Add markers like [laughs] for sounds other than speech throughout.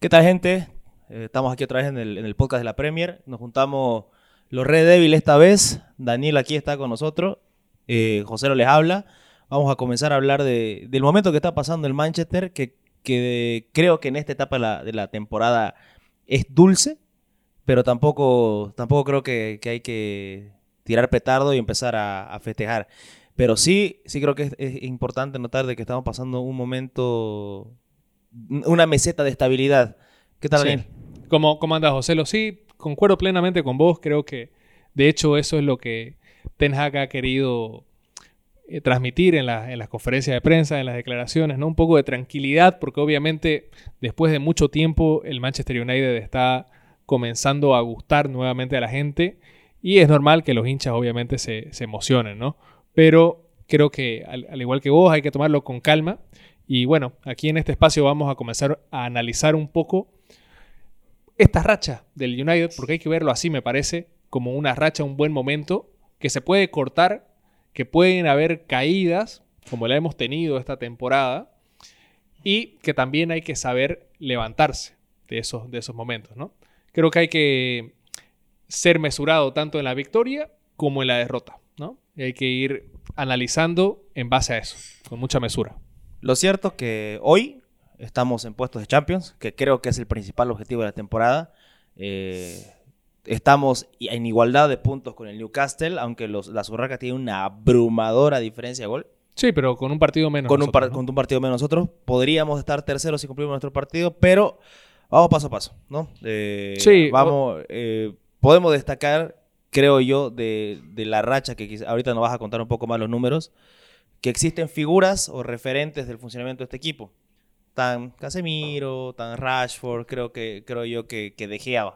¿Qué tal, gente? Eh, estamos aquí otra vez en el, podcast de la Premier. Nos juntamos los Red Devil esta vez. Daniel aquí está con nosotros. Eh, José lo les habla. Vamos a comenzar a hablar de- del momento que está pasando el Manchester, que, creo que en esta etapa de la, temporada es dulce, pero tampoco, tampoco creo que, hay que tirar petardo y empezar a, a festejar. Pero sí, sí creo que es, es importante notar de que estamos pasando un momento, una meseta de estabilidad. ¿Qué tal, Sí. Daniel? ¿Cómo, ¿Cómo andas, José? Lo sí, concuerdo plenamente con vos. Creo que, de hecho, eso es lo que Ten Hag ha querido eh, transmitir en, la- en las conferencias de prensa, en las declaraciones, ¿no? Un poco de tranquilidad, porque obviamente, después de mucho tiempo, el Manchester United está comenzando a gustar nuevamente a la gente. Y es normal que los hinchas, obviamente, se, se emocionen, ¿no? Pero creo que, al, al igual que vos, hay que tomarlo con calma. Y bueno, aquí en este espacio vamos a comenzar a analizar un poco esta racha del United, porque hay que verlo así, me parece, como una racha, un buen momento, que se puede cortar, que pueden haber caídas, como la hemos tenido esta temporada, y que también hay que saber levantarse de esos, de esos momentos, ¿no? Creo que hay que ser mesurado tanto en la victoria como en la derrota, ¿no? Y hay que ir analizando en base a eso, con mucha mesura. Lo cierto es que hoy estamos en puestos de Champions, que creo que es el principal objetivo de la temporada. Eh, estamos en igualdad de puntos con el Newcastle, aunque los, las Urracas tienen una abrumadora diferencia de gol. Sí, pero con un partido menos. Con un, par- nosotros, ¿no? con un partido menos nosotros, podríamos estar terceros si cumplimos nuestro partido, pero vamos paso a paso, ¿no? Eh, Sí, Vamos, eh, podemos destacar, creo yo, de, de la racha, que ahorita nos vas a contar un poco más los números, que existen figuras o referentes del funcionamiento de este equipo. Tan Casemiro, tan Rashford, creo, que, creo yo que, que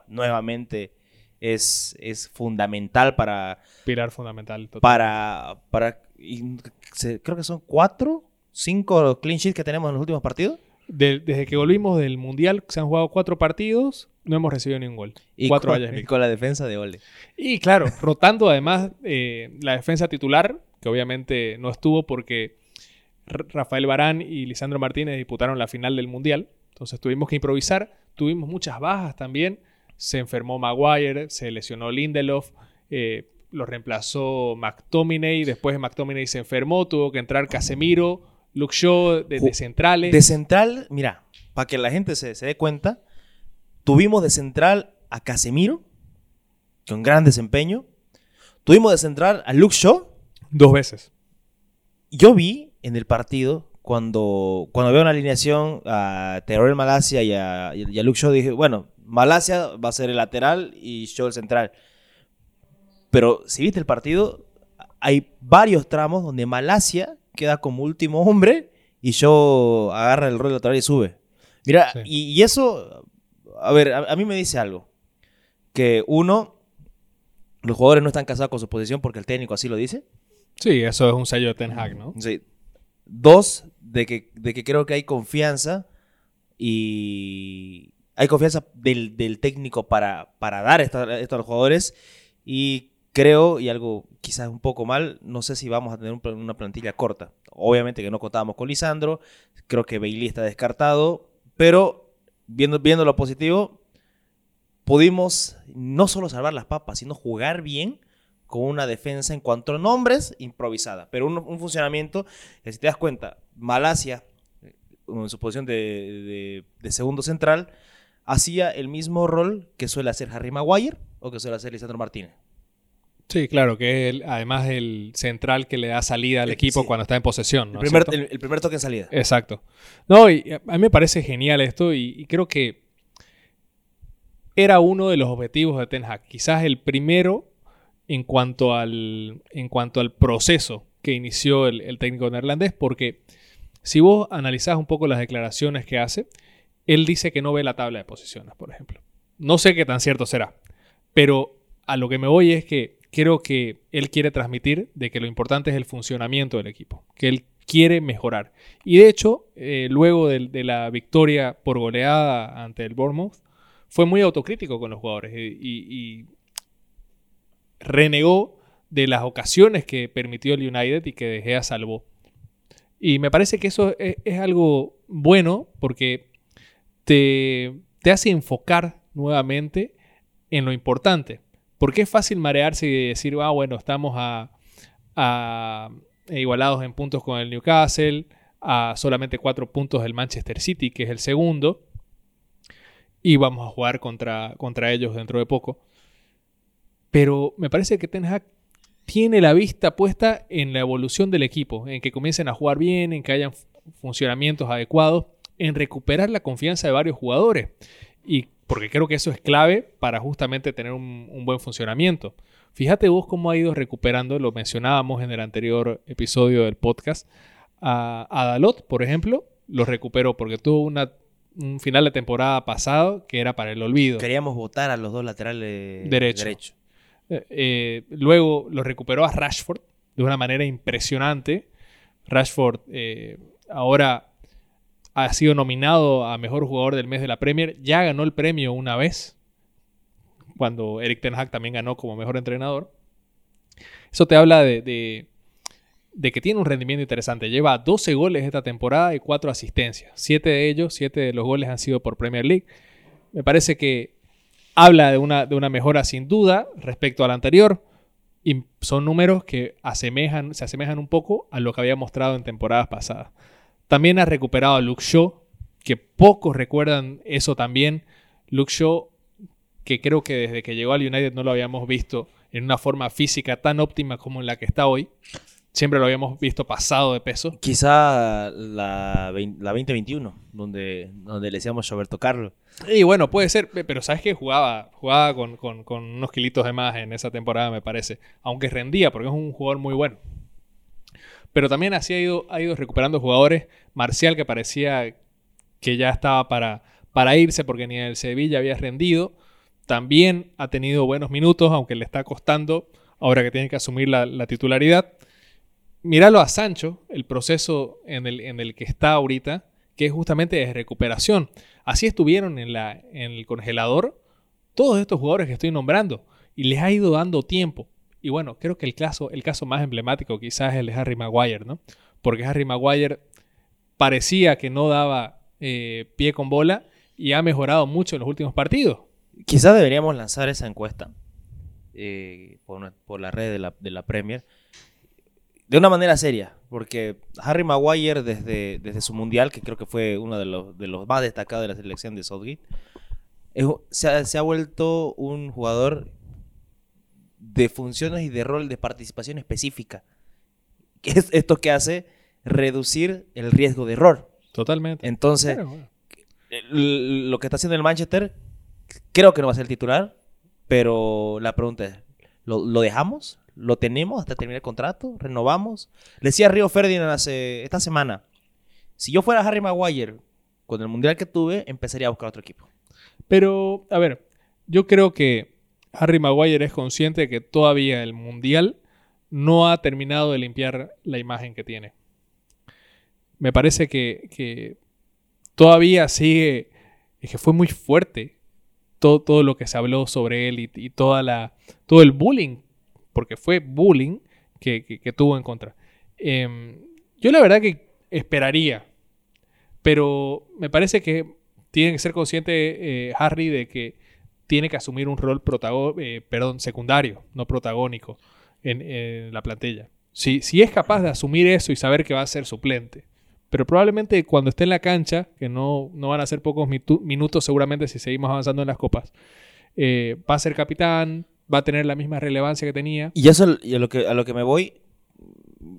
nuevamente es, es fundamental para, Pilar fundamental. total. para, para y se- creo que son cuatro, cinco clean sheets que tenemos en los últimos partidos. De- desde que volvimos del Mundial, se han jugado cuatro partidos, no hemos recibido ni un gol. Y cuatro con, con la defensa de Ole. Y claro, rotando además eh, la defensa titular, que obviamente no estuvo porque Rafael Barán y Lisandro Martínez disputaron la final del Mundial. Entonces tuvimos que improvisar. Tuvimos muchas bajas también. Se enfermó Maguire, se lesionó Lindelof, eh, lo reemplazó McTominay. Después de McTominay se enfermó, tuvo que entrar Casemiro, Luke Shaw de, de centrales. De central, mira, para que la gente se, se dé cuenta, tuvimos de central a Casemiro, con gran desempeño. Tuvimos de central a Luke Shaw. Dos veces. Yo vi en el partido, cuando, cuando veo una alineación a Teruel Malasia y a, y a Luke Shaw, dije, bueno, Malasia va a ser el lateral y Shaw el central. Pero si viste el partido, hay varios tramos donde Malasia queda como último hombre y Shaw agarra el rol lateral y sube. Mira, Sí. y, y eso, a ver, a, a mí me dice algo. Que uno, los jugadores no están casados con su posición porque el técnico así lo dice. Sí, eso es un sello de Ten Hag, ¿no? Sí. Dos, de que, de que creo que hay confianza y hay confianza del, del técnico para, para dar esto, esto a los jugadores. Y creo, y algo quizás un poco mal, no sé si vamos a tener un una plantilla corta. Obviamente que no contábamos con Lisandro, creo que Bailey está descartado, pero viendo, viendo lo positivo, pudimos no solo salvar las papas, sino jugar bien con una defensa en cuanto a nombres improvisada, pero un, un funcionamiento que si te das cuenta, Malasia, eh, en su posición de, de- de segundo central, hacía el mismo rol que suele hacer Harry Maguire o que suele hacer Lisandro Martínez. Sí, claro, que es el- además el central que le da salida al Eh, equipo sí. cuando está en posesión. ¿no el, primer, cierto? el- el primer toque en salida. Exacto. No, y a mí me parece genial esto y, y creo que era uno de los objetivos de Ten Hag. Quizás el primero en cuanto al, en cuanto al proceso que inició el, el técnico neerlandés, porque si vos analizás un poco las declaraciones que hace, él dice que no ve la tabla de posiciones, por ejemplo. No sé qué tan cierto será, pero a lo que me voy es que creo que él quiere transmitir de que lo importante es el funcionamiento del equipo, que él quiere mejorar. Y de hecho, eh, luego de, la victoria por goleada ante el Bournemouth, fue muy autocrítico con los jugadores y renegó de las ocasiones que permitió el United y que De Gea salvó. Y me parece que eso es, es algo bueno porque te, te hace enfocar nuevamente en lo importante. Porque es fácil marearse y decir, ah, bueno, estamos a, a igualados en puntos con el Newcastle, a solamente cuatro puntos del Manchester City, que es el segundo, y vamos a jugar contra, contra ellos dentro de poco. Pero me parece que Ten tiene la vista puesta en la evolución del equipo, en que comiencen a jugar bien, en que hayan funcionamientos adecuados, en recuperar la confianza de varios jugadores. Y porque creo que eso es clave para justamente tener un, buen funcionamiento. Fíjate vos cómo ha ido recuperando, lo mencionábamos en el anterior episodio del podcast, a, Dalot, por ejemplo, lo recuperó porque tuvo una, un final de temporada pasado que era para el olvido. Queríamos votar a los dos laterales derechos. Eh, eh, luego lo recuperó a Rashford de una manera impresionante. Rashford eh, ahora ha sido nominado a mejor jugador del mes de la Premier. Ya ganó el premio una vez, cuando Eric Ten Hag también ganó como mejor entrenador. Eso te habla de, que tiene un rendimiento interesante. Lleva 12 goles esta temporada y 4 asistencias. 7 de ellos, 7 de los goles han sido por Premier League. Me parece que habla de una, mejora sin duda respecto al anterior. Y son números que se asemejan un poco a lo que había mostrado en temporadas pasadas. También ha recuperado a Luke Shaw, que pocos recuerdan eso también. Luke Shaw, que creo que desde que llegó al United no lo habíamos visto en una forma física tan óptima como en la que está hoy. Siempre lo habíamos visto pasado de peso. Quizá la, la 2021, donde, donde le decíamos Roberto Carlos. Y bueno, puede ser, pero sabes que jugaba, jugaba con, unos kilitos de más en esa temporada, me parece. Aunque rendía, porque es un jugador muy bueno. Pero también así ha ido, ha ido recuperando jugadores. Marcial, que parecía que ya estaba para, para irse porque ni el Sevilla había rendido. También ha tenido buenos minutos, aunque le está costando ahora que tiene que asumir la, la titularidad míralo a Sancho, el proceso en el, en el que está ahorita, que es justamente de recuperación. Así estuvieron en, la, en el congelador todos estos jugadores que estoy nombrando y les ha ido dando tiempo. Y bueno, creo que el caso, el caso más emblemático quizás es el de Harry Maguire, ¿no? Porque Harry Maguire parecía que no daba eh, pie con bola y ha mejorado mucho en los últimos partidos. Quizás deberíamos lanzar esa encuesta eh, por, por, la red de la, de la Premier de una manera seria, porque Harry Maguire desde, desde su mundial, que creo que fue uno de los, de los más destacados de la selección de Southgate, se, ha, vuelto un jugador de funciones y de rol de participación específica. Es esto que hace reducir el riesgo de error. Totalmente. Entonces, lo que está haciendo el Manchester, creo que no va a ser el titular, pero la pregunta es, lo dejamos? lo tenemos hasta terminar el contrato, renovamos. Le decía Río Ferdinand hace, esta semana, si yo fuera Harry Maguire, con el mundial que tuve, empezaría a buscar otro equipo. Pero, a ver, yo creo que Harry Maguire es consciente de que todavía el mundial no ha terminado de limpiar la imagen que tiene. Me parece que, todavía sigue, es que fue muy fuerte todo, todo, lo que se habló sobre él y, toda la, todo el bullying porque fue bullying que, tuvo en contra. Em, yo la verdad que esperaría, pero me parece que tiene que ser consciente eh, Harry de que tiene que asumir un rol eh, perdón, secundario, no protagónico en, la plantilla. Si, si es capaz de asumir eso y saber que va a ser suplente, pero probablemente cuando esté en la cancha, que no, no van a ser pocos minutos seguramente si seguimos avanzando en las copas, eh, va a ser capitán, va a tener la misma relevancia que tenía. Y eso a lo que, a lo que me voy,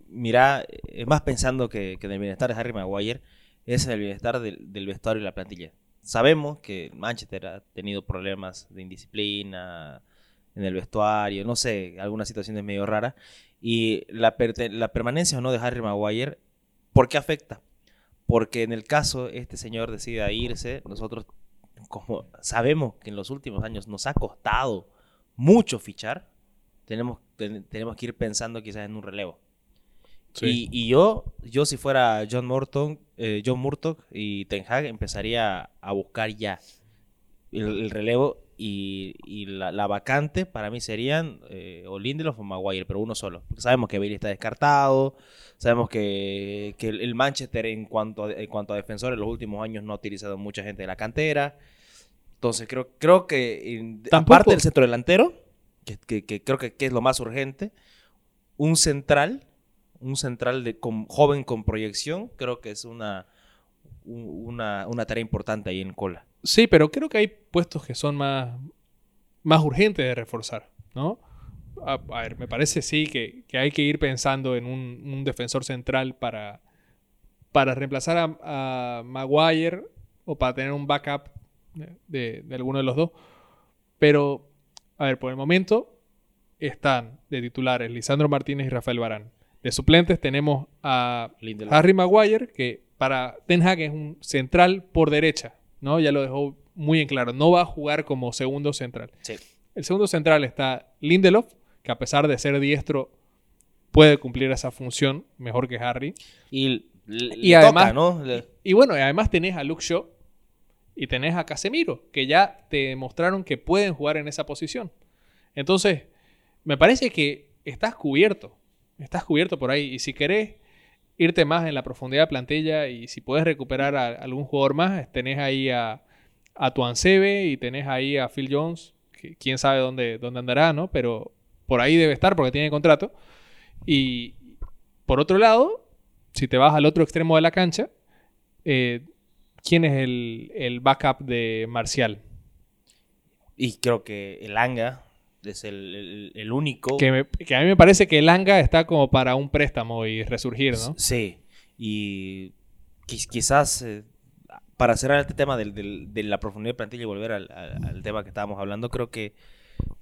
mira, es más pensando que, que del bienestar de Harry Maguire, es el bienestar del, vestuario y la plantilla. Sabemos que Manchester ha tenido problemas de indisciplina en el vestuario, no sé, algunas situaciones medio raras. Y la, permanencia o no de Harry Maguire, ¿por qué afecta? Porque en el caso este señor decida irse, nosotros como sabemos que en los últimos años nos ha costado mucho fichar, tenemos, tenemos que ir pensando quizás en un relevo. Y, yo, yo si fuera John Morton, eh, John Murtock y Ten Hag, empezaría a buscar ya el, relevo y, la, vacante para mí serían eh, o Lindelof o Maguire, pero uno solo. Porque sabemos que Bailey está descartado, sabemos que, el, Manchester en cuanto, a, en cuanto a defensores en los últimos años no ha utilizado mucha gente de la cantera. Entonces creo, creo que en- aparte del centro delantero, que, que- que creo que, que es lo más urgente, un central, un central de, joven con proyección, creo que es una, una, tarea importante ahí en cola. Sí, pero creo que hay puestos que son más, más urgentes de reforzar, ¿no? A, ver, me parece sí que, que hay que ir pensando en un, defensor central para, para reemplazar a, Maguire o para tener un backup de alguno de los dos. Pero, a ver, por el momento están de titulares Lisandro Martínez y Rafael Barán. De suplentes tenemos a Lindelof. Harry Maguire, que para Ten Hag es un central por derecha, ¿no? Ya lo dejó muy en claro. No va a jugar como segundo central. Sí. El segundo central está Lindelof, que a pesar de ser diestro, puede cumplir esa función mejor que Harry. Y, Y además- toca, ¿no? Le- Y bueno, y además tenés a Luke Shaw y tenés a Casemiro, que ya te demostraron que pueden jugar en esa posición. Entonces, me parece que estás cubierto. Estás cubierto por ahí. Y si querés irte más en la profundidad de plantilla y si puedes recuperar a algún jugador más, tenés ahí a, a Tuansebe y tenés ahí a Phil Jones, que quién sabe dónde, dónde andará, ¿no? Pero por ahí debe estar porque tiene contrato. Y por otro lado, si te vas al otro extremo de la cancha, eh, ¿quién es el, el backup de Marcial? y creo que el Anga es el, el- el único. Que, me- que a mí me parece que el Anga está como para un préstamo y resurgir, ¿no? Sí, y quiz- quizás eh, para cerrar este tema del- del- de la profundidad de plantilla y volver al, al- al tema que estábamos hablando, creo que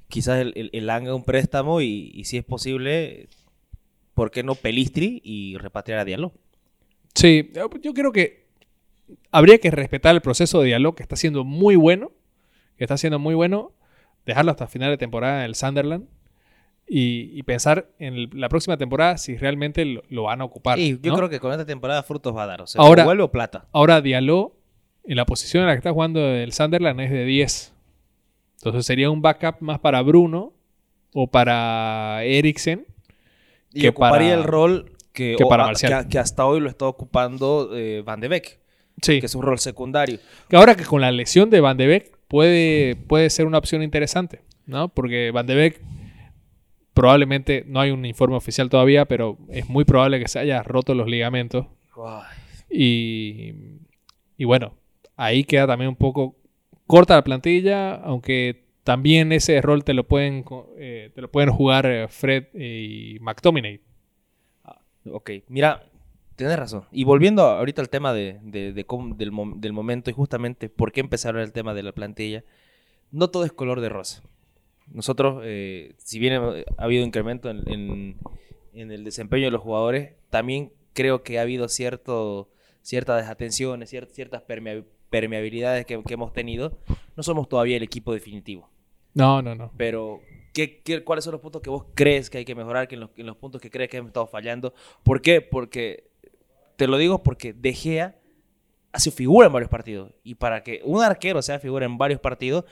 quizás el, el, el Anga un préstamo y, y si es posible, ¿por qué no Pelistri y repatriar a Diallo? Sí, yo creo que habría que respetar el proceso de diálogo que está siendo muy bueno, que está siendo muy bueno, dejarlo hasta final de temporada en el Sunderland y, y pensar en el- la próxima temporada si realmente lo, lo van a ocupar. Y yo ¿no? creo que con esta temporada frutos va a dar, o sea, Ahora- o vuelve o plata. Ahora Diallo, en la posición en la que está jugando el Sunderland es de 10. Entonces sería un backup más para Bruno o para Eriksen. Y que ocuparía para- el rol que, para que hasta hoy lo está ocupando eh, Van de Beek, Sí. que es un rol secundario. Que ahora que con la lesión de Van de Beek puede, puede ser una opción interesante, ¿no? Porque Van de Beek probablemente, no hay un informe oficial todavía, pero es muy probable que se haya roto los ligamentos. Y, y bueno, ahí queda también un poco corta la plantilla, aunque también ese rol te lo pueden, eh, te lo pueden jugar eh, Fred y McTominay. Ok, mira, tienes razón. Y volviendo ahorita al tema de, de- de cómo- del, mom- del momento y justamente por qué empezaron el tema de la plantilla, no todo es color de rosa. Nosotros, eh, si bien ha habido incremento en, en- en el desempeño de los jugadores, también creo que ha habido cierto, ciertas desatenciones, cier- ciertas permea- permeabilidades que, que hemos tenido. No somos todavía el equipo definitivo. No, no, no. Pero, ¿qué, qué- cuáles son los puntos que vos crees que hay que mejorar? Que en, los, en los puntos que crees que hemos estado fallando. ¿Por qué? Porque, te lo digo porque De Gea ha sido figura en varios partidos. Y para que un arquero sea figura en varios partidos,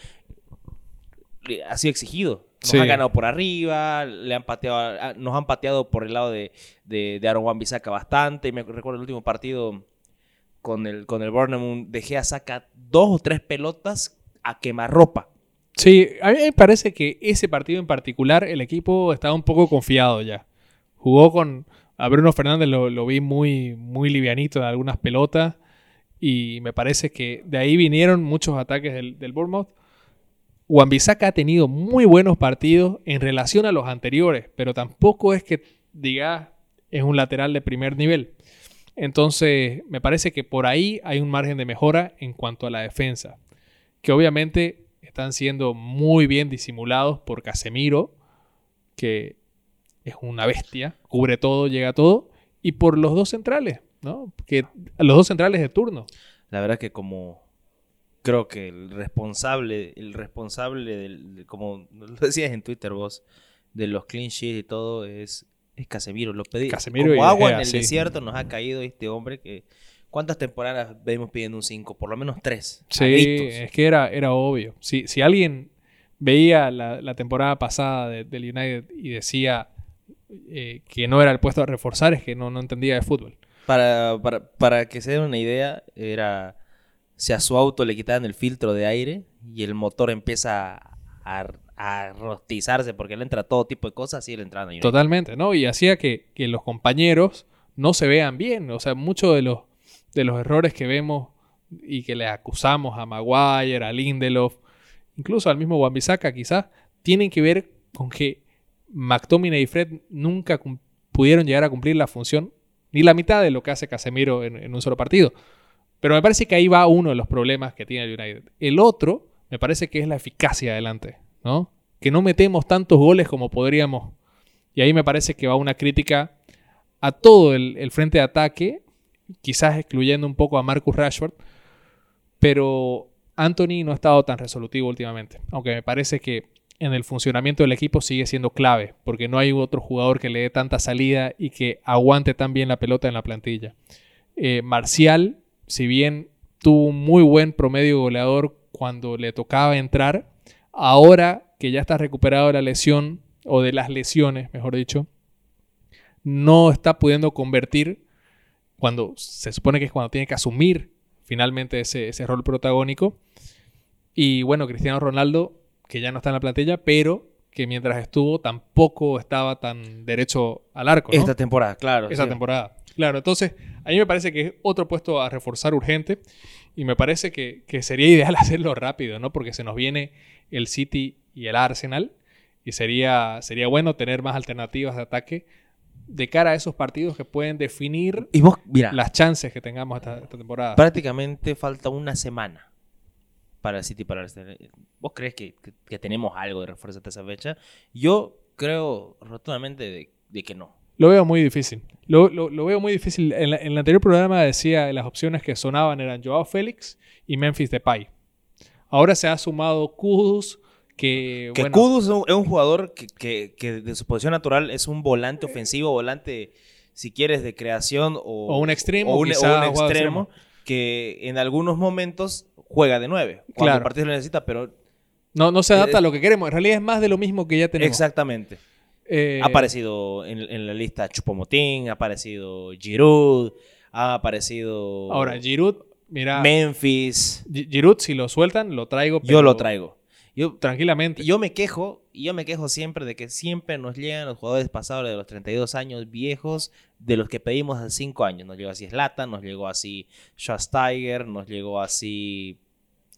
ha sido exigido. Nos Sí. han ganado por arriba, le han pateado, a- nos han pateado por el lado de, de, de Aaron Wan-Bissaka bastante. Y me recuerdo el último partido con el, con el Bournemouth, De Gea saca dos o tres pelotas a quemarropa. Sí, a mí me parece que ese partido en particular el equipo estaba un poco confiado ya. Jugó con a Bruno Fernández lo, vi muy muy livianito en algunas pelotas y me parece que de ahí vinieron muchos ataques del, del Bournemouth. Ha tenido muy buenos partidos en relación a los anteriores, pero tampoco es que digas es un lateral de primer nivel. Entonces, me parece que por ahí hay un margen de mejora en cuanto a la defensa, que obviamente están siendo muy bien disimulados por Casemiro, que es una bestia, cubre todo, llega a todo, y por los dos centrales, ¿no? Que los dos centrales de turno. La verdad que como creo que el responsable, el responsable del, de- como lo decías en Twitter vos, de los clean sheets y todo es, es Casemiro. Lo pedí. Casemiro como y agua De en el sí. desierto nos ha caído este hombre que ¿cuántas temporadas venimos pidiendo un 5? Por lo menos tres. Sí, a gritos. es que era, era obvio. Si, si alguien veía la, la temporada pasada de- del United y decía eh, que no era el puesto a reforzar, es que no, no entendía de fútbol. Para, para, para que se den una idea, era si a su auto le quitaban el filtro de aire y el motor empieza a, a rostizarse porque le entra todo tipo de cosas, así le entraban. Totalmente, ¿no? Y hacía que, que los compañeros no se vean bien. O sea, muchos de los, de los errores que vemos y que le acusamos a Maguire, a Lindelof, incluso al mismo Wan-Bissaka quizás, tienen que ver con que McTominay y Fred nunca pudieron llegar a cumplir la función ni la mitad de lo que hace Casemiro en, en un solo partido. Pero me parece que ahí va uno de los problemas que tiene el United. El otro, me parece que es la eficacia adelante, ¿no? Que no metemos tantos goles como podríamos. Y ahí me parece que va una crítica a todo el, el frente de ataque, quizás excluyendo un poco a Marcus Rashford, pero Anthony no ha estado tan resolutivo últimamente, aunque me parece que en el funcionamiento del equipo sigue siendo clave, porque no hay otro jugador que le dé tanta salida y que aguante tan bien la pelota en la plantilla. Eh, Marcial, si bien tuvo un muy buen promedio goleador cuando le tocaba entrar, ahora que ya está recuperado de la lesión, o de las lesiones, mejor dicho, no está pudiendo convertir cuando se supone que es cuando tiene que asumir finalmente ese, ese rol protagónico. Y bueno, Cristiano Ronaldo, que ya no está en la plantilla, pero que mientras estuvo tampoco estaba tan derecho al arco. ¿no? Esta temporada, claro. esa sí. temporada. Claro, entonces a mí me parece que es otro puesto a reforzar urgente y me parece que, que sería ideal [laughs] hacerlo rápido, ¿no? Porque se nos viene el City y el Arsenal y sería, sería bueno tener más alternativas de ataque de cara a esos partidos que pueden definir Y vos, mira, las chances que tengamos esta, esta temporada. prácticamente falta una semana para el City para el Arsenal. ¿Vos crees que, que- que tenemos algo de refuerzo hasta esa fecha? Yo creo rotundamente de, de que no. Lo veo muy difícil. Lo, lo- lo veo muy difícil. En, la- en el anterior programa decía que las opciones que sonaban eran Joao Félix y Memphis Depay. Ahora se ha sumado Kudus, que, Que bueno, Kudus es un, jugador que, que- de su posición natural es un volante ofensivo, volante, si quieres, de creación o, O un extremo, o un, o un jugado extremo, que en algunos momentos juega de nueve, cuando el Claro. partido lo necesita, pero no, no se adapta Eh, a lo que queremos. En realidad es más de lo mismo que ya tenemos. exactamente. Eh, Ha aparecido en, en la lista Chupomotín, ha aparecido Giroud, ha aparecido Ahora, Giroud, mira, Memphis. Gi- Giroud si lo sueltan, lo traigo. Yo lo traigo. Yo, Tranquilamente. yo me quejo, y yo me quejo siempre de que siempre nos llegan los jugadores pasados de los 32 años viejos, de los que pedimos hace 5 años. Nos llegó así Slatan, nos llegó así Schwasteiger, nos llegó así...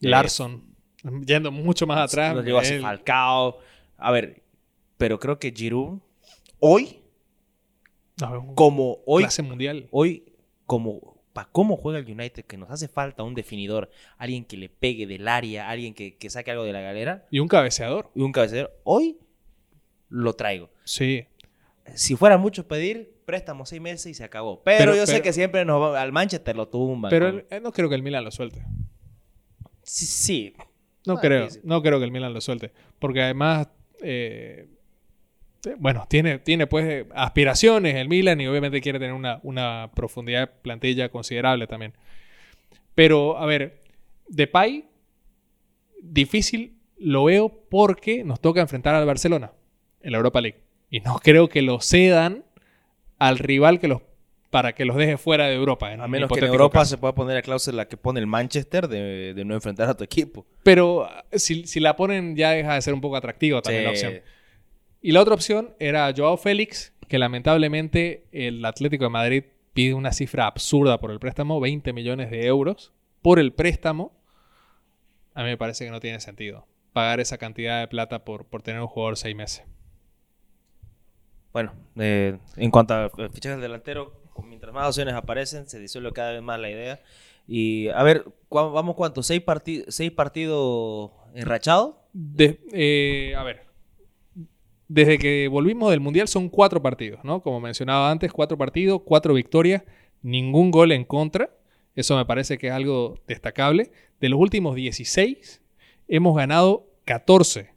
eh, Larson, yendo mucho más atrás. Nos llegó así Falcao. A ver, pero creo que Giroud, hoy, no, un como hoy, clase mundial. hoy, como para cómo juega el United, que nos hace falta un definidor, alguien que le pegue del área, alguien que, que saque algo de la galera, Y un cabeceador. y un cabecero, hoy lo traigo. Sí. Si fuera mucho pedir, préstamo seis meses y se acabó. Pero, Pero- yo sé que siempre nos va- al Manchester lo tumban. Pero el- eh, no creo que el Milan lo suelte. sí, sí. No Ah, creo, no creo que el Milan lo suelte. Porque además, eh, bueno, tiene, tiene pues eh, aspiraciones el Milan y obviamente quiere tener una, una profundidad de plantilla considerable también. Pero, a ver, Depay, difícil lo veo porque nos toca enfrentar al Barcelona en la Europa League. Y no creo que lo cedan al rival que los para que los deje fuera de Europa. en A menos que en Europa caso. se pueda poner la cláusula que pone el Manchester de, de no enfrentar a tu equipo. Pero ah, si, si la ponen ya deja de ser un poco atractivo también la opción. Y la otra opción era Joao Félix, que lamentablemente el Atlético de Madrid pide una cifra absurda por el préstamo, 20 millones de euros por el préstamo. A mí me parece que no tiene sentido pagar esa cantidad de plata por, por tener un jugador seis meses. Bueno, eh, en cuanto a fichajes del delantero, mientras más opciones aparecen, se disuelve cada vez más la idea. Y a ver, ¿cuá- ¿vamos cuántos? ¿Seis, parti- seis partidos enrachados? Eh, a ver, desde que volvimos del Mundial son cuatro partidos, ¿no? Como mencionaba antes, cuatro partidos, cuatro victorias, ningún gol en contra. Eso me parece que es algo destacable. De los últimos 16, hemos ganado 14.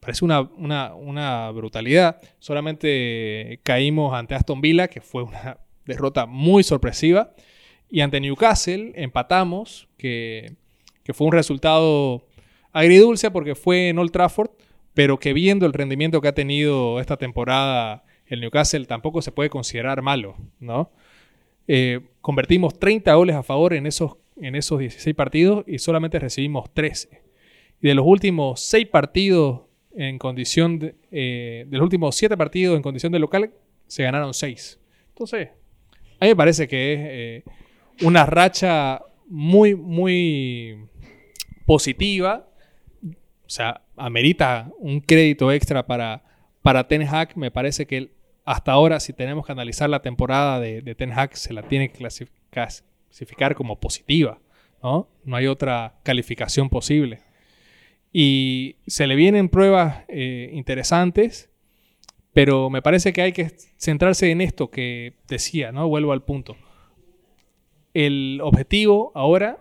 Parece una, una- brutalidad. Solamente caímos ante Aston Villa, que fue una [laughs] derrota muy sorpresiva. Y ante Newcastle empatamos, que, que fue un resultado agridulce porque fue en Old Trafford, pero que viendo el rendimiento que ha tenido esta temporada el Newcastle tampoco se puede considerar malo, ¿no? Eh, convertimos 30 goles a favor en esos en esos 16 partidos y solamente recibimos 13. Y de los últimos 6 partidos en condición de, eh, los últimos 7 partidos en condición de local, se ganaron 6. Entonces, a mí me parece que es eh, una racha muy, muy positiva. O sea, amerita un crédito extra para, para Ten Hag. Me parece que hasta ahora, si tenemos que analizar la temporada de, Ten Hag, se la tiene que clasificar como positiva. ¿no? no hay otra calificación posible. Y se le vienen pruebas eh, interesantes, pero me parece que hay que centrarse en esto que decía, ¿no? Vuelvo al punto. El objetivo ahora,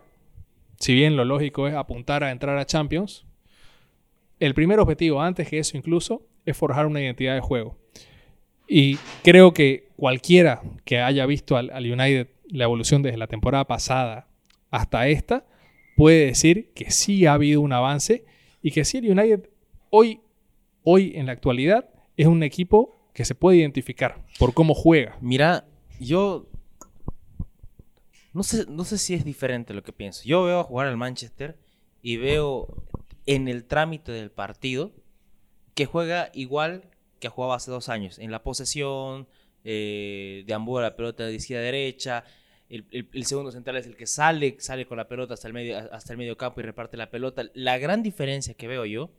si bien lo lógico es apuntar a entrar a Champions, el primer objetivo, antes que eso incluso, es forjar una identidad de juego. Y creo que cualquiera que haya visto al, United la evolución desde la temporada pasada hasta esta, puede decir que sí ha habido un avance y que sí el United hoy, hoy en la actualidad es un equipo que se puede identificar por cómo juega. Mira, yo no sé, no sé si es diferente lo que pienso. Yo veo a jugar al Manchester y veo en el trámite del partido que juega igual que jugaba hace dos años. En la posesión, eh, deambula la pelota de izquierda a derecha. El, segundo central es el que sale, sale con la pelota hasta el, medio, hasta el medio campo y reparte la pelota. La gran diferencia que veo yo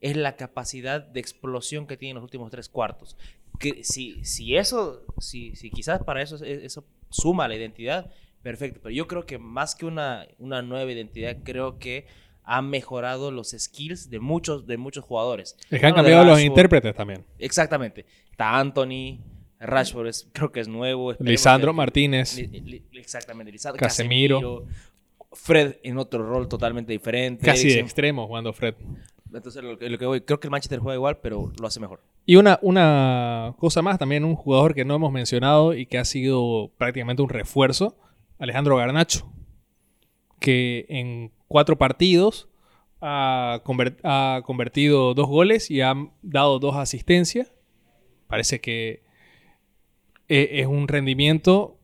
es la capacidad de explosión que tiene en los últimos tres cuartos. Que si, si eso, si, si quizás para eso, eso suma la identidad, perfecto. Pero yo creo que más que una, una nueva identidad, creo que ha mejorado los skills de muchos, de muchos jugadores. Es que han cambiado los intérpretes también. Exactamente. Está Anthony, Rashford creo que es nuevo. Lisandro Martínez. exactamente. Lisandro, Casemiro. Fred en otro rol totalmente diferente. Casi de extremo jugando Fred. Entonces, lo, que voy, creo que el Manchester juega igual, pero lo hace mejor. Y una, una cosa más, también un jugador que no hemos mencionado y que ha sido prácticamente un refuerzo, Alejandro Garnacho, que en cuatro partidos ha, convertido dos goles y ha dado dos asistencias. Parece que e, es un rendimiento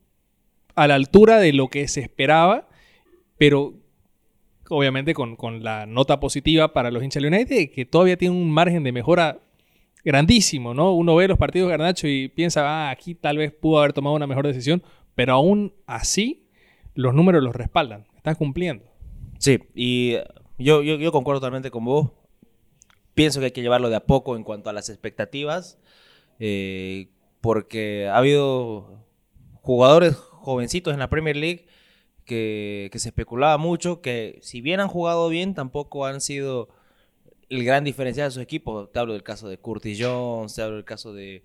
a la altura de lo que se esperaba, pero obviamente con, la nota positiva para los hinchas United, que todavía tiene un margen de mejora grandísimo, ¿no? Uno ve los partidos de Garnacho y piensa, ah, aquí tal vez pudo haber tomado una mejor decisión, pero aún así los números los respaldan, están cumpliendo. Sí, y yo, yo, concuerdo totalmente con vos. Pienso que hay que llevarlo de a poco en cuanto a las expectativas, eh, porque ha habido jugadores jovencitos en la Premier League que, se especulaba mucho, que si bien han jugado bien, tampoco han sido el gran diferencial de sus equipos. Te hablo del caso de Curtis Jones, te hablo del caso de...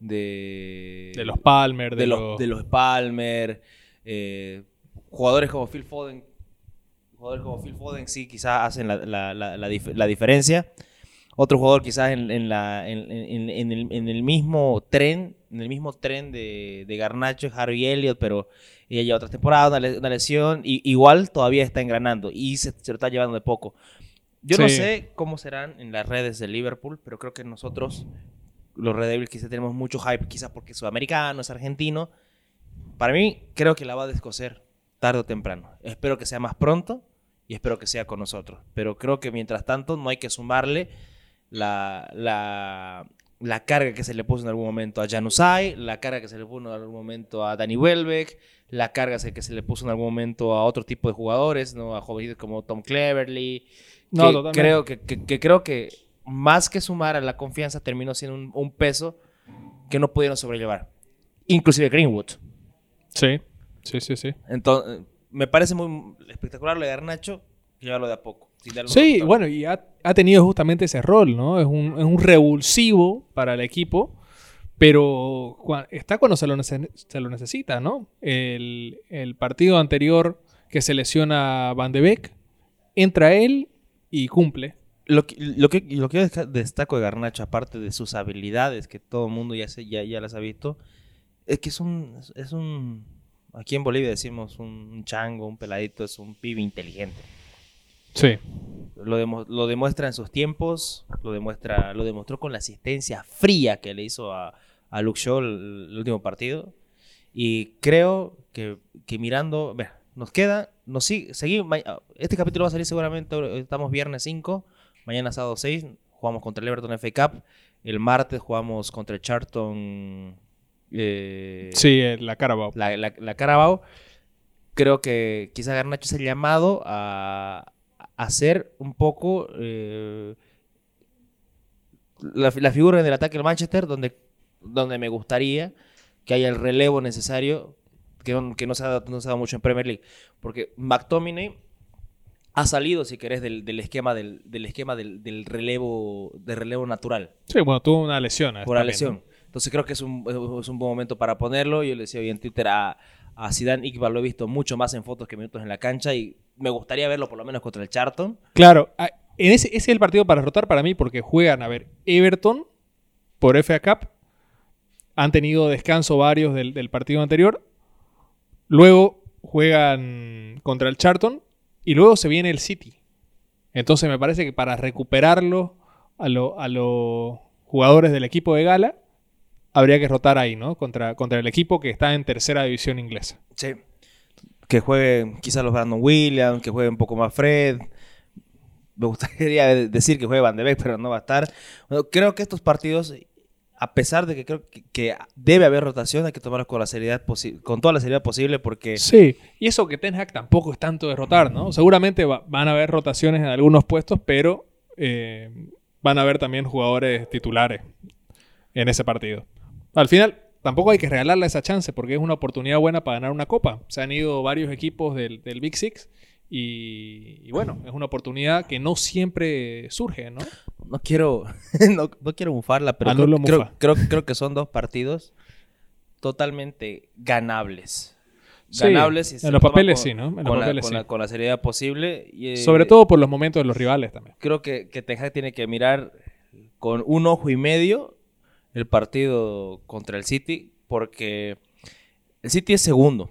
De, de los Palmer, de, los, de los Palmer, eh, jugadores como Phil Foden, jugadores como Phil Foden sí quizás hacen la, diferencia. Otro jugador quizás en, la, en, el, mismo tren, en el mismo tren de, de Garnacho es Harvey Elliott, pero ella lleva otra temporada, una, lesión, y igual todavía está engranando y se, lo está llevando de poco. Yo no sé cómo serán en las redes de Liverpool, pero creo que nosotros, los Red Devils, quizás tenemos mucho hype, quizás porque es sudamericano, es argentino. Para mí, creo que la va a descoser tarde o temprano. Espero que sea más pronto y espero que sea con nosotros. Pero creo que mientras tanto no hay que sumarle la, la, carga que se le puso en algún momento a Janusay, la carga que se le puso en algún momento a Danny Welbeck, la carga que se le puso en algún momento a otro tipo de jugadores, ¿no? a jóvenes como Tom Cleverly. No, creo que, creo que más que sumar a la confianza terminó siendo un, un peso que no pudieron sobrellevar. Inclusive Greenwood. Sí. Sí, sí, sí. Entonces, me parece muy espectacular lo de Garnacho, llevarlo de a poco. Sí, bueno, y ha, tenido justamente ese rol, ¿no? Es un, es un revulsivo para el equipo, pero está cuando se lo, se lo necesita, ¿no? El, partido anterior que se lesiona Van de Beek, entra él y cumple. Lo que, lo que, lo que destaco de Garnacho, aparte de sus habilidades, que todo el mundo ya, se, ya, ya las ha visto, es que es un, es un Aquí en Bolivia decimos un chango, un peladito, es un pibe inteligente. Sí. Lo, lo, demuestra en sus tiempos, lo, demuestra, lo demostró con la asistencia fría que le hizo a, Luke Shaw el, último partido. Y creo que, que mirando, nos queda, nos sigue, seguimos, este capítulo va a salir seguramente, estamos viernes 5, mañana sábado 6, jugamos contra el Everton FA Cup, el martes jugamos contra el Charlton, eh, Sí, eh, la Carabao. la, la, la Carabao. Creo que quizás Garnacho es el llamado a, hacer un poco eh, la, la figura en el ataque del Manchester, donde, donde me gustaría que haya el relevo necesario, que no, que no, se ha, dado- no se ha dado mucho en Premier League. Porque McTominay ha salido, si querés, del, del esquema, del, del esquema del, del relevo, de relevo natural Sí, bueno, tuvo una lesión. por la lesión. Entonces creo que es un, es un buen momento para ponerlo. Yo le decía hoy en Twitter a, a Zidane Iqbal, lo he visto mucho más en fotos que minutos en la cancha y me gustaría verlo por lo menos contra el Charlton. Claro, ese es el partido para rotar para mí porque juegan, a ver, Everton por FA Cup. Han tenido descanso varios del, del partido anterior. Luego juegan contra el Charlton y luego se viene el City. Entonces me parece que para recuperarlo a, lo- a los jugadores del equipo de Gala, habría que rotar ahí, ¿no? Contra, contra el equipo que está en tercera división inglesa. Sí. Que jueguen quizás los Brandon Williams, que juegue un poco más Fred. Me gustaría [laughs] decir que juegue Van de Beek, pero no va a estar. Bueno, creo que estos partidos, a pesar de que creo que, que debe haber rotación, hay que tomarlos con la seriedad con toda la seriedad posible porque Sí, y eso que Ten Hag tampoco es tanto derrotar, ¿no? Seguramente va- van a haber rotaciones en algunos puestos, pero eh, van a haber también jugadores titulares en ese partido. Al final, tampoco hay que regalarle esa chance porque es una oportunidad buena para ganar una copa. Se han ido varios equipos del, del Big Six y, y bueno, es una oportunidad que no siempre surge, ¿no? no quiero [laughs] no, no quiero mufarla, pero creo, creo, creo, creo que son dos partidos totalmente ganables. Sí, Ganables y se en los papeles con- sí, ¿no? En los con, la, papeles con sí. la- con la seriedad posible. y, eh, Sobre todo por los momentos de los rivales también. Creo que, que Ten Hag tiene que mirar con un ojo y medio el partido contra el City, porque el City es segundo.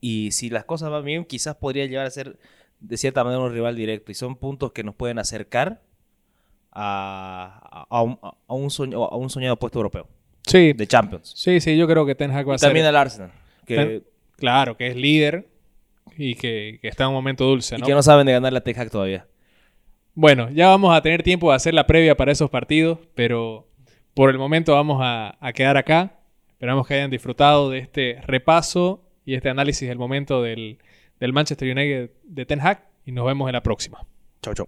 Y si las cosas van bien, quizás podría llegar a ser de cierta manera un rival directo. Y son puntos que nos pueden acercar a, a, un, a un soño- a un soñado puesto europeo Sí, de Champions. sí, sí, yo creo que Ten Hag va a ser... también al Arsenal, que, Ten- Claro, que es líder y que, que está en un momento dulce, y que no saben de ganar la Ten Hag todavía. Bueno, ya vamos a tener tiempo de hacer la previa para esos partidos, pero por el momento vamos a, quedar acá. Esperamos que hayan disfrutado de este repaso y este análisis del momento del, del Manchester United de Ten Hag y nos vemos en la próxima. Chau, chau.